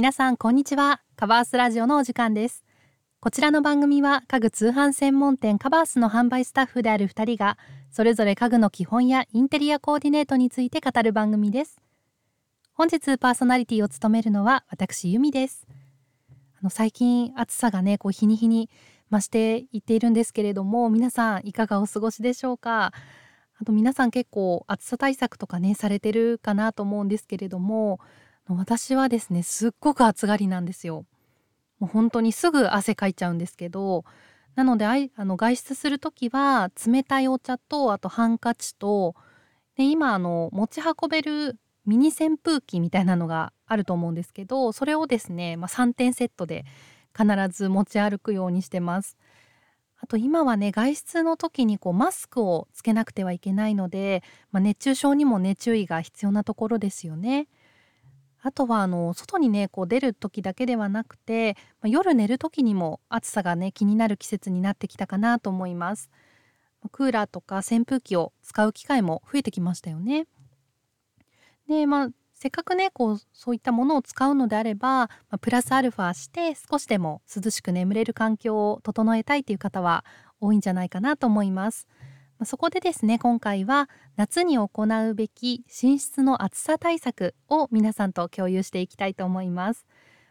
皆さんこんにちは。カバースラジオのお時間です。こちらの番組は家具通販専門店カバースの販売スタッフである2人がそれぞれ家具の基本やインテリアコーディネートについて語る番組です。本日パーソナリティを務めるのは私由美です。あの最近暑さがねこう日に日に増していっているんですけれども皆さんいかがお過ごしでしょうか？あと皆さん結構暑さ対策とかねされてるかなと思うんですけれども私はですねすっごく暑がりなんですよもう本当にすぐ汗かいちゃうんですけどなのであいあの外出する時は冷たいお茶とあとハンカチとで今あの持ち運べるミニ扇風機みたいなのがあると思うんですけどそれをですね、まあ、3点セットで必ず持ち歩くようにしてます。あと今はね外出の時にこうマスクをつけなくてはいけないので、まあ、熱中症にもね注意が必要なところですよね。あとはあの外にねこう出る時だけではなくて、まあ、夜寝る時にも暑さがね気になる季節になってきたかなと思います。クーラーとか扇風機を使う機会も増えてきましたよね。でまあせっかくねこうそういったものを使うのであれば、まあ、プラスアルファして少しでも涼しく眠れる環境を整えたいという方は多いんじゃないかなと思います。そこでですね今回は夏に行うべき寝室の暑さ対策を皆さんと共有していきたいと思います。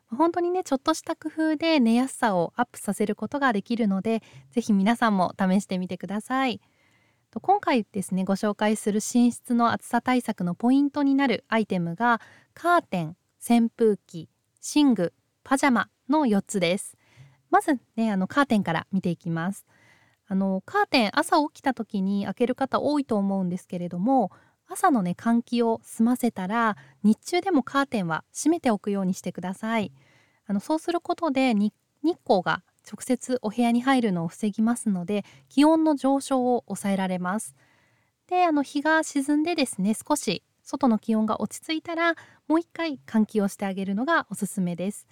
本当にねちょっとした工夫で寝やすさをアップさせることができるのでぜひ皆さんも試してみてください。今回ですねご紹介する寝室の暑さ対策のポイントになるアイテムがカーテン扇風機寝具パジャマの4つです。まずねあのカーテンから見ていきます。あのカーテン朝起きた時に開ける方多いと思うんですけれども朝のね換気を済ませたら日中でもカーテンは閉めておくようにしてください。あのそうすることで日光が直接お部屋に入るのを防ぎますので気温の上昇を抑えられます。であの日が沈んでですね少し外の気温が落ち着いたらもう一回換気をしてあげるのがおすすめです。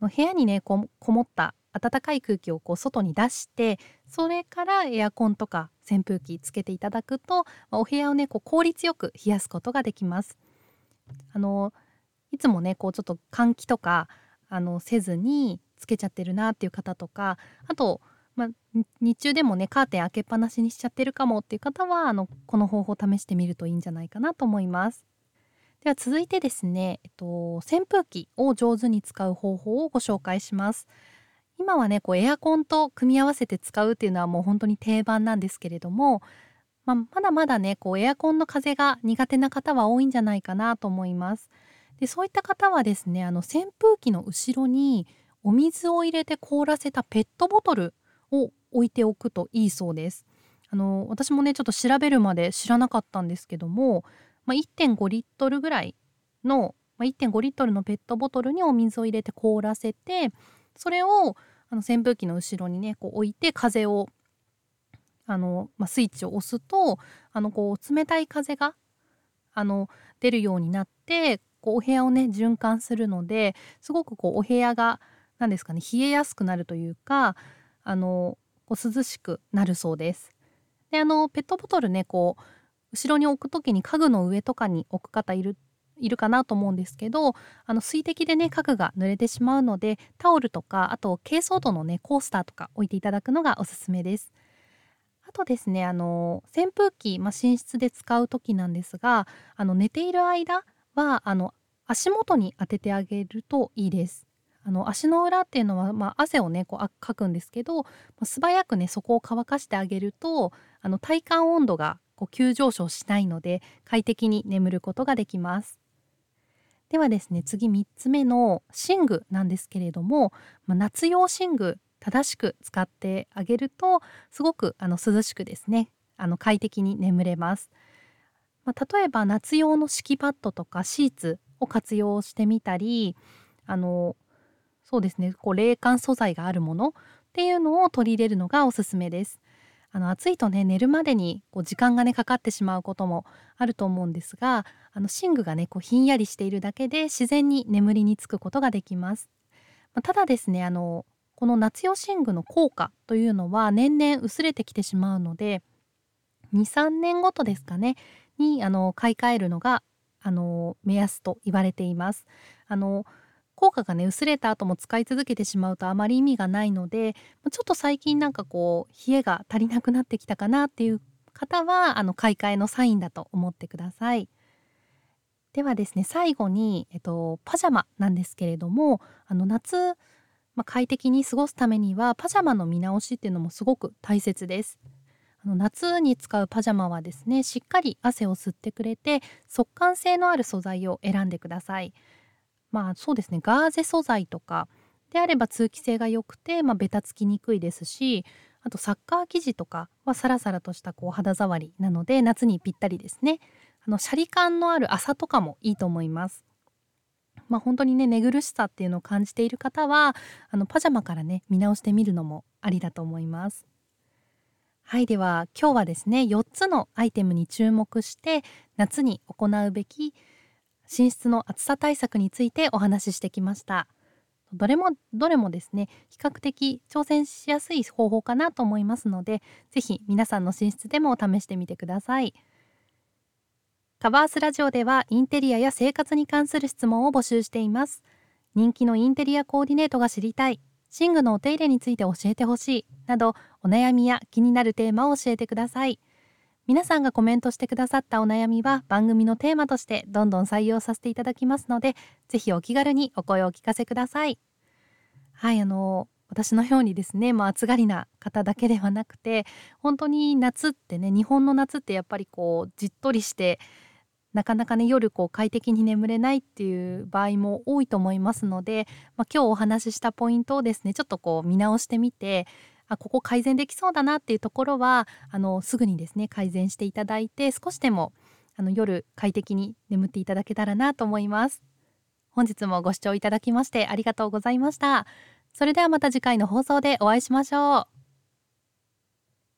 部屋にねこもった暖かい空気をこう外に出してそれからエアコンとか扇風機つけていただくと、お部屋をねこう効率よく冷やすことができます。あのいつもねこうちょっと換気とかあのせずにつけちゃってるなっていう方とかあと、まあ、日中でもねカーテン開けっぱなしにしちゃってるかもっていう方はあのこの方法を試してみるといいんじゃないかなと思います。では続いてですね、えっと、扇風機を上手に使う方法をご紹介します。今はねこうエアコンと組み合わせて使うっていうのはもう本当に定番なんですけれども、まあ、まだまだねこうエアコンの風が苦手な方は多いんじゃないかなと思います。でそういった方はですねあの扇風機の後ろにお水を入れて凍らせたペットボトルを置いておくといいそうです。あの私もねちょっと調べるまで知らなかったんですけども、まあ、1.5リットルぐらいの、まあ、1.5リットルのペットボトルにお水を入れて凍らせてそれをあの扇風機の後ろにねこう置いて風をあの、まあ、スイッチを押すとあのこう冷たい風があの出るようになってこうお部屋をね循環するのですごくこうお部屋が何ですかね冷えやすくなるというかあのこう涼しくなるそうです。であのペットボトルねこう後ろに置く時に家具の上とかに置く方いるいるかなと思うんですけどあの水滴でね家具が濡れてしまうのでタオルとかあと珪藻土のねコースターとか置いていただくのがおすすめです。あとですねあの扇風機、まあ、寝室で使う時なんですがあの寝ている間はあの足元に当ててあげるといいです。あの足の裏っていうのは、まあ、汗をねこうかくんですけど、まあ、素早くねそこを乾かしてあげるとあの体感温度がこう急上昇しないので快適に眠ることができます。ではですね次3つ目の寝具なんですけれども、まあ、夏用寝具正しく使ってあげるとすごくあの涼しくですねあの快適に眠れます。まあ、例えば夏用の敷きパッドとかシーツを活用してみたりあのそうですねこう冷感素材があるものっていうのを取り入れるのがおすすめです。あの暑いとね寝るまでにこう時間がねかかってしまうこともあると思うんですがあの寝具がねこうひんやりしているだけで自然に眠りにつくことができます。まあ、ただですねあのこの夏用寝具の効果というのは年々薄れてきてしまうので23年ごとですかねにあの買い替えるのがあの目安と言われています。あの効果がね薄れた後も使い続けてしまうとあまり意味がないのでちょっと最近なんかこう冷えが足りなくなってきたかなっていう方はあの買い替えのサインだと思ってください。ではですね最後に、えっと、パジャマなんですけれどもあの夏、まあ、快適に過ごすためにはパジャマの見直しっていうのもすごく大切です。あの夏に使うパジャマはですねしっかり汗を吸ってくれて速乾性のある素材を選んでください。まあそうですね。ガーゼ素材とかであれば通気性が良くて、まあ、ベタつきにくいですしあとサッカー生地とかはサラサラとしたこう肌触りなので夏にぴったりですね。あのシャリ感のある麻とかもいいと思います。まあ本当にね寝苦しさっていうのを感じている方はあのパジャマからね見直してみるのもありだと思います。はいでは今日はですね4つのアイテムに注目して夏に行うべき寝室の暑さ対策についてお話ししてきました。どれもどれもですね比較的挑戦しやすい方法かなと思いますので是非皆さんの寝室でも試してみてください。カバースラジオではインテリアや生活に関する質問を募集しています。人気のインテリアコーディネートが知りたい。寝具のお手入れについて教えてほしい。などお悩みや気になるテーマを教えてください。皆さんがコメントしてくださったお悩みは番組のテーマとしてどんどん採用させていただきますので、ぜひお気軽にお声をお聞かせください。はい、あの私のようにですね、まあ、暑がりな方だけではなくて本当に夏ってね日本の夏ってやっぱりこうじっとりしてなかなかね夜こう快適に眠れないっていう場合も多いと思いますので、まあ、今日お話ししたポイントをですねちょっとこう見直してみてあここ改善できそうだなっていうところはあのすぐにですね改善していただいて少しでもあの夜快適に眠っていただけたらなと思います。本日もご視聴いただきましてありがとうございました。それではまた次回の放送でお会いしましょう。